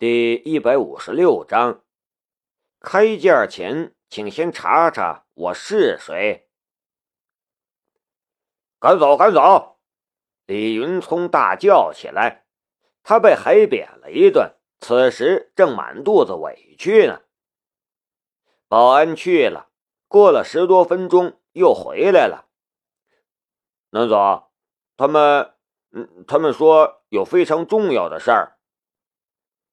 第一百五十六章，开价前请先查查我是谁。赶走，赶走！李云聪大叫起来，他被海扁了一顿，此时正满肚子委屈呢。保安去了，过了十多分钟又回来了。南总，他们，嗯，他们说有非常重要的事儿。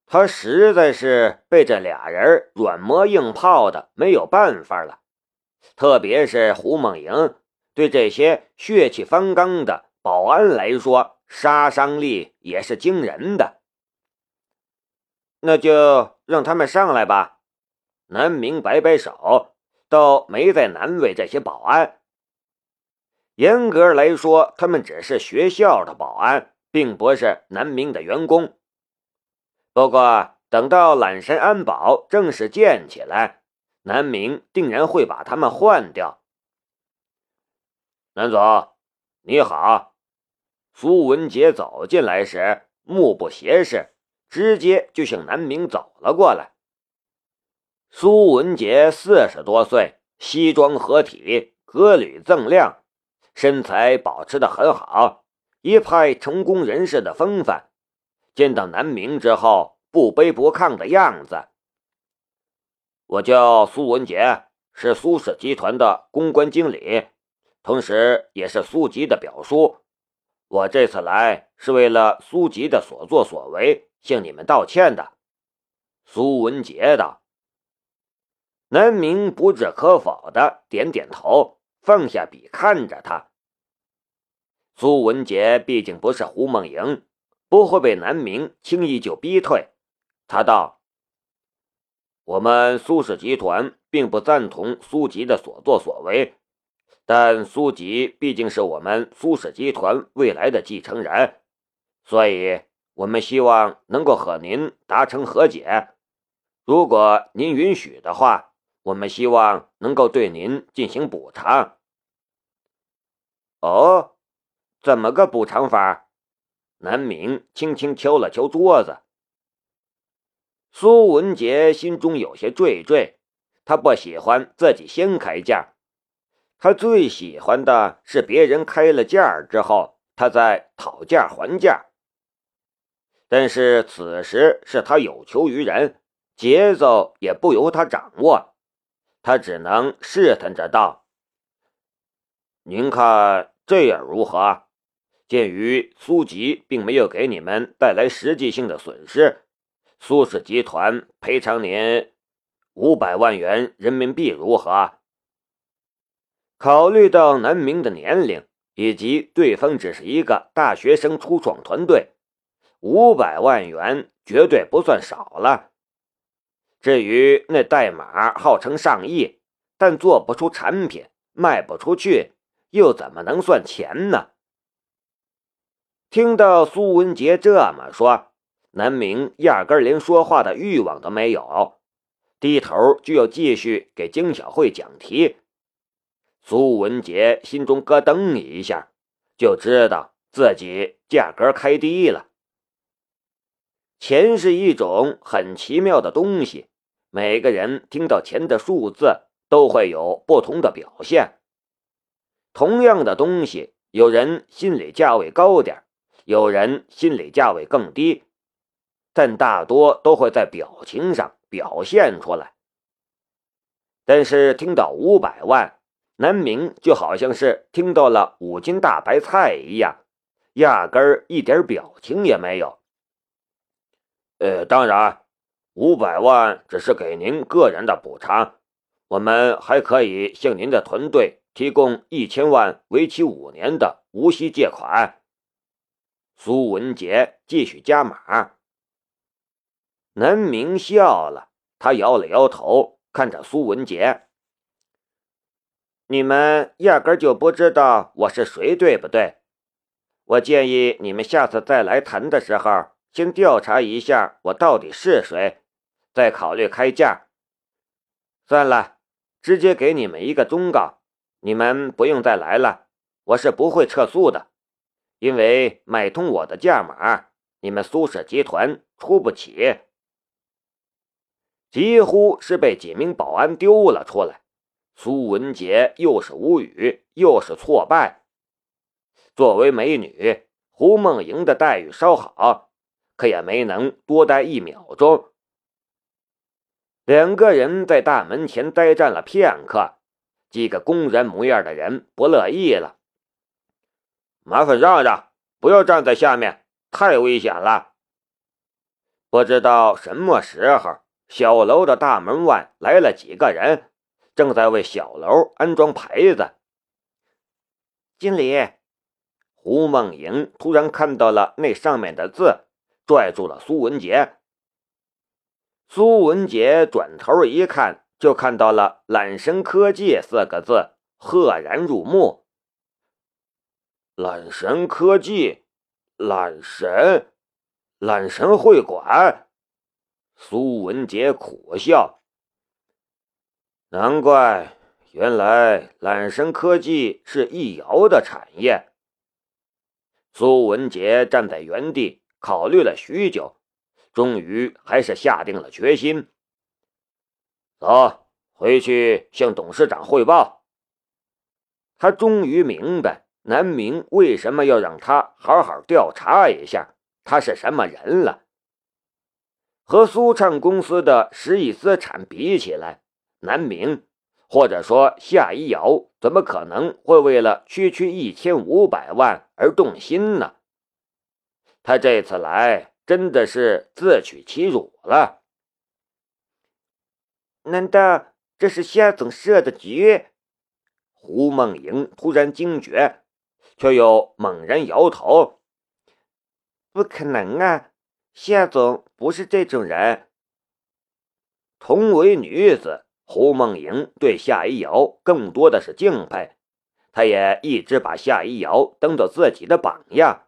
他实在是被这俩人软磨硬泡的没有办法了，特别是胡梦莹，对这些血气方刚的保安来说，杀伤力也是惊人的。那就让他们上来吧。南明摆摆手，倒没再难为这些保安。严格来说，他们只是学校的保安，并不是南明的员工。不过，等到揽山安保正式建起来，南明定然会把他们换掉。南总，你好。苏文杰走进来时，目不斜视，直接就向南明走了过来。苏文杰四十多岁，西装合体，革履锃亮，身材保持的很好，一派成功人士的风范。见到南明之后，不卑不亢的样子。我叫苏文杰，是苏氏集团的公关经理，同时也是苏吉的表叔。我这次来是为了苏吉的所作所为向你们道歉的。苏文杰道。南明不置可否的点点头，放下笔看着他。苏文杰毕竟不是胡梦莹。不会被南明轻易就逼退。他道：“我们苏氏集团并不赞同苏吉的所作所为，但苏吉毕竟是我们苏氏集团未来的继承人，所以我们希望能够和您达成和解。如果您允许的话，我们希望能够对您进行补偿。”哦，怎么个补偿法？南明轻轻敲了敲桌子。苏文杰心中有些惴惴，他不喜欢自己先开价，他最喜欢的是别人开了价之后，他再讨价还价。但是此时是他有求于人，节奏也不由他掌握，他只能试探着道：“您看这样如何？”鉴于苏吉并没有给你们带来实际性的损失，苏氏集团赔偿您五百万元人民币，如何？考虑到南明的年龄以及对方只是一个大学生初创团队，五百万元绝对不算少了。至于那代码号称上亿，但做不出产品，卖不出去，又怎么能算钱呢？听到苏文杰这么说，南明压根连说话的欲望都没有，低头就要继续给金小慧讲题。苏文杰心中咯噔一下，就知道自己价格开低了。钱是一种很奇妙的东西，每个人听到钱的数字都会有不同的表现。同样的东西，有人心理价位高点有人心理价位更低，但大多都会在表情上表现出来。但是听到五百万，南明就好像是听到了五斤大白菜一样，压根儿一点表情也没有。呃，当然，五百万只是给您个人的补偿，我们还可以向您的团队提供一千万，为期五年的无息借款。苏文杰继续加码，南明笑了，他摇了摇头，看着苏文杰：“你们压根就不知道我是谁，对不对？我建议你们下次再来谈的时候，先调查一下我到底是谁，再考虑开价。算了，直接给你们一个忠告：你们不用再来了，我是不会撤诉的。”因为买通我的价码，你们苏氏集团出不起。几乎是被几名保安丢了出来。苏文杰又是无语又是挫败。作为美女，胡梦莹的待遇稍好，可也没能多待一秒钟。两个人在大门前呆站了片刻，几个工人模样的人不乐意了：“麻烦让让，不要站在下面，太危险了。”不知道什么时候，小楼的大门外来了几个人。正在为小楼安装牌子。经理，胡梦莹突然看到了那上面的字，拽住了苏文杰。苏文杰转头一看，就看到了“揽神科技”四个字，赫然入目。揽神科技，揽神，揽神会馆。苏文杰苦笑。难怪，原来揽神科技是易遥的产业。苏文杰站在原地，考虑了许久，终于还是下定了决心。走，回去向董事长汇报。他终于明白南明为什么要让他好好调查一下他是什么人了。和苏畅公司的十亿资产比起来，南明，或者说夏一瑶，怎么可能会为了区区一千五百万而动心呢？他这次来真的是自取其辱了。难道这是夏总设的局？胡梦莹突然惊觉，却又猛然摇头：“不可能啊，夏总不是这种人。”同为女子。胡梦莹对夏一瑶更多的是敬佩，她也一直把夏一瑶当做自己的榜样。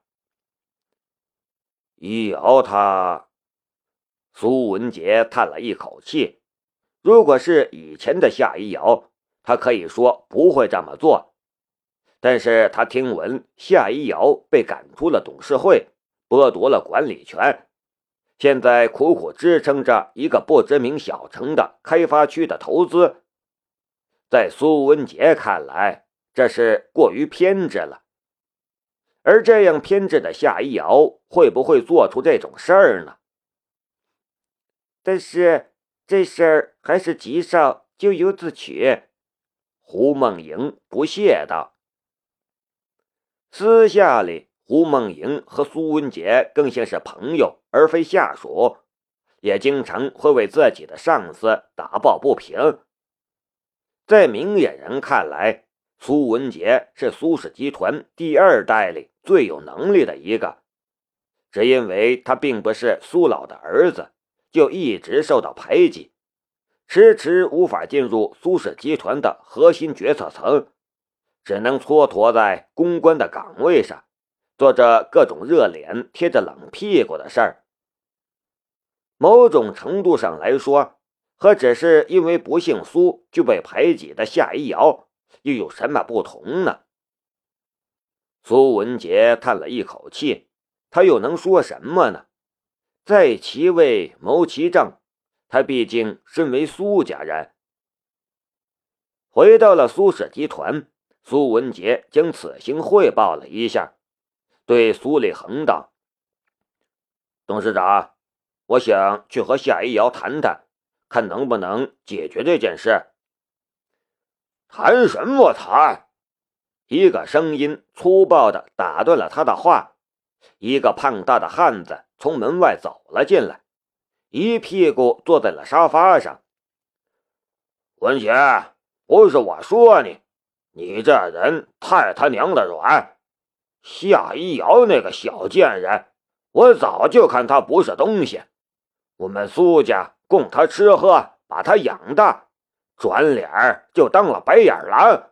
一瑶，她，苏文杰叹了一口气。如果是以前的夏一瑶，他可以说不会这么做。但是他听闻夏一瑶被赶出了董事会，剥夺了管理权。现在苦苦支撑着一个不知名小城的开发区的投资，在苏文杰看来，这是过于偏执了。而这样偏执的夏一瑶，会不会做出这种事儿呢？但是这事儿还是极少咎由自取。胡梦莹不屑道：“私下里。”胡梦莹和苏文杰更像是朋友，而非下属，也经常会为自己的上司打抱不平。在明眼人看来，苏文杰是苏氏集团第二代里最有能力的一个，只因为他并不是苏老的儿子，就一直受到排挤，迟迟无法进入苏氏集团的核心决策层，只能蹉跎在公关的岗位上。做着各种热脸贴着冷屁股的事儿，某种程度上来说，和只是因为不姓苏就被排挤的夏一瑶又有什么不同呢？苏文杰叹了一口气，他又能说什么呢？在其位谋其政，他毕竟身为苏家人。回到了苏氏集团，苏文杰将此行汇报了一下。对苏立恒道：“董事长，我想去和夏一瑶谈谈，看能不能解决这件事。”谈什么谈？一个声音粗暴的打断了他的话。一个胖大的汉子从门外走了进来，一屁股坐在了沙发上。文杰，不是我说你，你这人太他娘的软。夏一瑶那个小贱人，我早就看他不是东西。我们苏家供他吃喝，把他养大，转脸就当了白眼狼。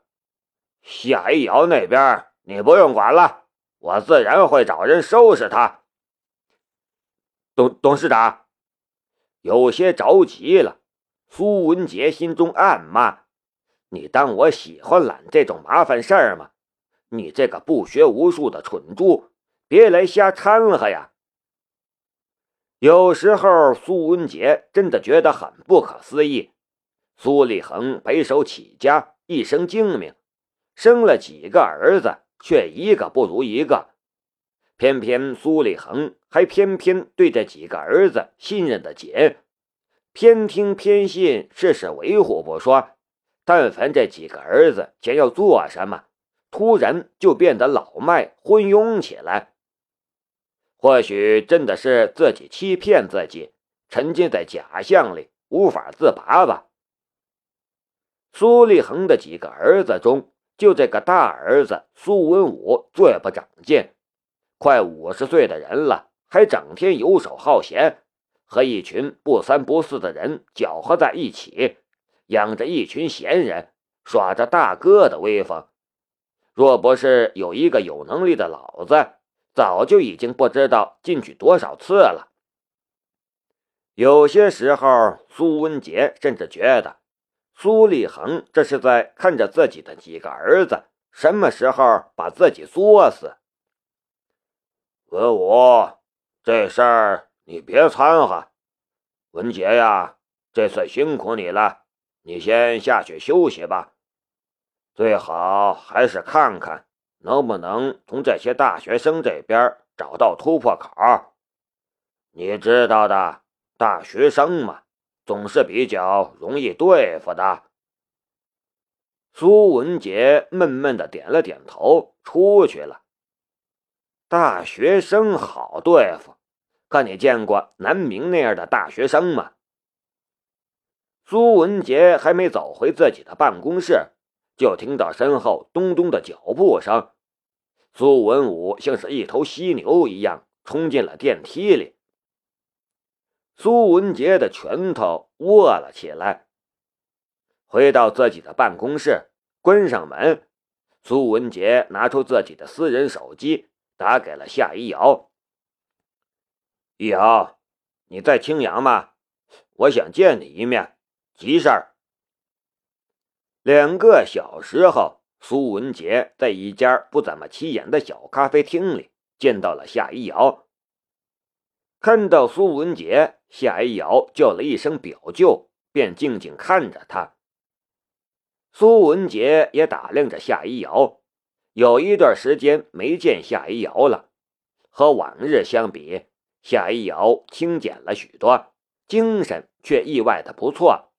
夏一瑶那边你不用管了，我自然会找人收拾他。董董事长有些着急了。苏文杰心中暗骂：“你当我喜欢揽这种麻烦事儿吗？”你这个不学无术的蠢猪，别来瞎掺和呀！有时候苏文杰真的觉得很不可思议：苏立恒白手起家，一生精明，生了几个儿子，却一个不如一个。偏偏苏立恒还偏偏对这几个儿子信任的紧，偏听偏信，事事维护不说。但凡这几个儿子想要做什么，突然就变得老迈昏庸起来。或许真的是自己欺骗自己，沉浸在假象里无法自拔吧。苏立恒的几个儿子中，就这个大儿子苏文武最不长进。快五十岁的人了，还整天游手好闲，和一群不三不四的人搅和在一起，养着一群闲人，耍着大哥的威风。若不是有一个有能力的老子，早就已经不知道进去多少次了。有些时候，苏文杰甚至觉得苏立恒这是在看着自己的几个儿子什么时候把自己作死。文武，这事儿你别掺和。文杰呀，这次辛苦你了，你先下去休息吧。最好还是看看能不能从这些大学生这边找到突破口。你知道的，大学生嘛，总是比较容易对付的。苏文杰闷闷的点了点头，出去了。大学生好对付，可你见过南明那样的大学生吗？苏文杰还没走回自己的办公室，就听到身后咚咚的脚步声。苏文武像是一头犀牛一样冲进了电梯里。苏文杰的拳头握了起来。回到自己的办公室，关上门，苏文杰拿出自己的私人手机。打给了夏一瑶。一瑶，你在青阳吗？我想见你一面，急事儿。两个小时后，苏文杰在一家不怎么起眼的小咖啡厅里见到了夏一瑶。看到苏文杰，夏一瑶叫了一声“表舅”，便静静看着他。苏文杰也打量着夏一瑶。有一段时间没见夏一瑶了，和往日相比，夏一瑶清减了许多，精神却意外的不错。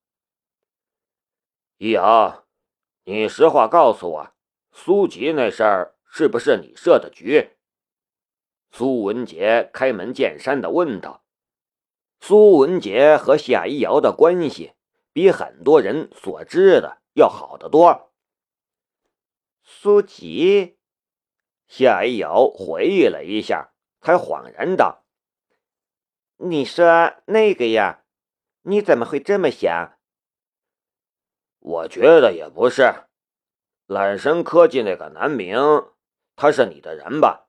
一瑶，你实话告诉我，苏吉那事儿是不是你设的局？苏文杰开门见山的问道。苏文杰和夏一瑶的关系比很多人所知的要好得多。苏吉，夏一瑶回忆了一下，才恍然道：“你说那个呀？你怎么会这么想？”我觉得也不是，揽神科技那个南明，他是你的人吧？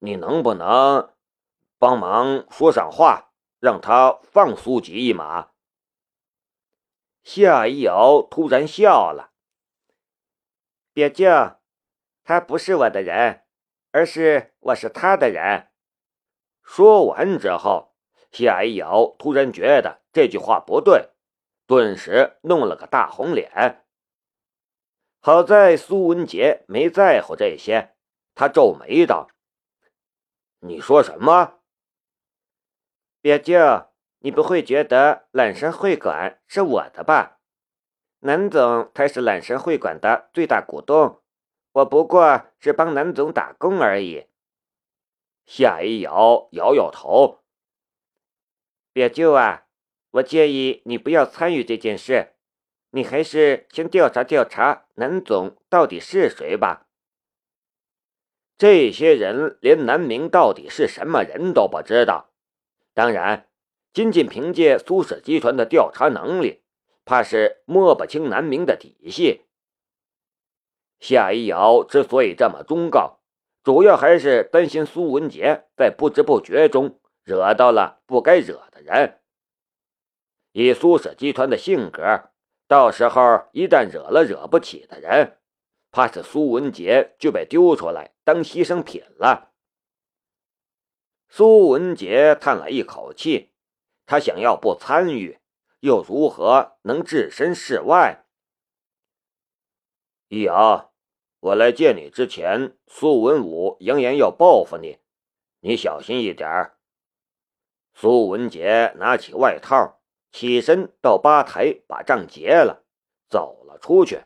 你能不能帮忙说上话，让他放苏吉一马？夏一瑶突然笑了。表舅，他不是我的人，而是我是他的人。说完之后，夏一瑶突然觉得这句话不对，顿时弄了个大红脸。好在苏文杰没在乎这些，他皱眉道：“你说什么？别舅，你不会觉得揽山会馆是我的吧？”南总才是揽神会馆的最大股东，我不过是帮南总打工而已。夏一瑶摇摇头，别舅啊，我建议你不要参与这件事，你还是先调查调查南总到底是谁吧。这些人连南明到底是什么人都不知道，当然，仅仅凭借苏氏集团的调查能力。怕是摸不清南明的底细。夏一瑶之所以这么忠告，主要还是担心苏文杰在不知不觉中惹到了不该惹的人。以苏氏集团的性格，到时候一旦惹了惹不起的人，怕是苏文杰就被丢出来当牺牲品了。苏文杰叹了一口气，他想要不参与，又如何能置身事外？易阳，我来见你之前，苏文武扬言要报复你，你小心一点。苏文杰拿起外套，起身到吧台把账结了，走了出去。